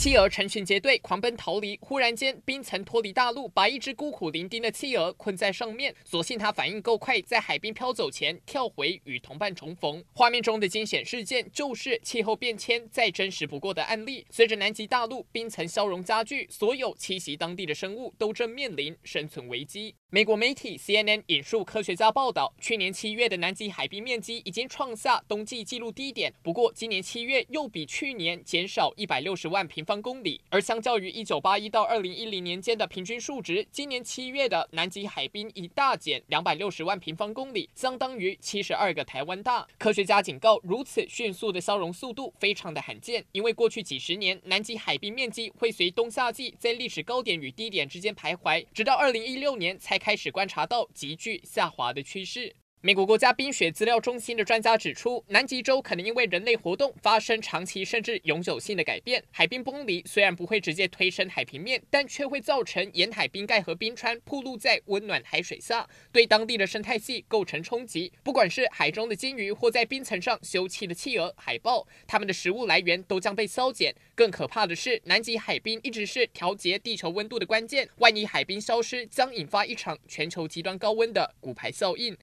企鹅成群结队狂奔逃离，忽然间冰层脱离大陆，把一只孤苦伶仃的企鹅困在上面。所幸它反应够快，在海冰飘走前跳回与同伴重逢。画面中的惊险事件就是气候变迁再真实不过的案例。随着南极大陆冰层消融加剧，所有栖息当地的生物都正面临生存危机。美国媒体 CNN 引述科学家报道，去年七月的南极海冰面积已经创下冬季纪录低点，不过今年七月又比去年减少一百六十万平方方公里，而相较于一九八一到二零一零年间的平均数值，今年七月的南极海冰已大减两百六十万平方公里，相当于七十二个台湾大。科学家警告，如此迅速的消融速度非常的罕见，因为过去几十年南极海冰面积会随冬夏季在历史高点与低点之间徘徊，直到二零一六年才开始观察到急剧下滑的趋势。美国国家冰雪资料中心的专家指出，南极洲可能因为人类活动发生长期甚至永久性的改变。海冰崩离虽然不会直接推升海平面，但却会造成沿海冰盖和冰川暴露在温暖海水下，对当地的生态系构成冲击。不管是海中的鲸鱼，或在冰层上休憩的企鹅、海豹，它们的食物来源都将被削减。更可怕的是，南极海冰一直是调节地球温度的关键。万一海冰消失，将引发一场全球极端高温的骨牌效应。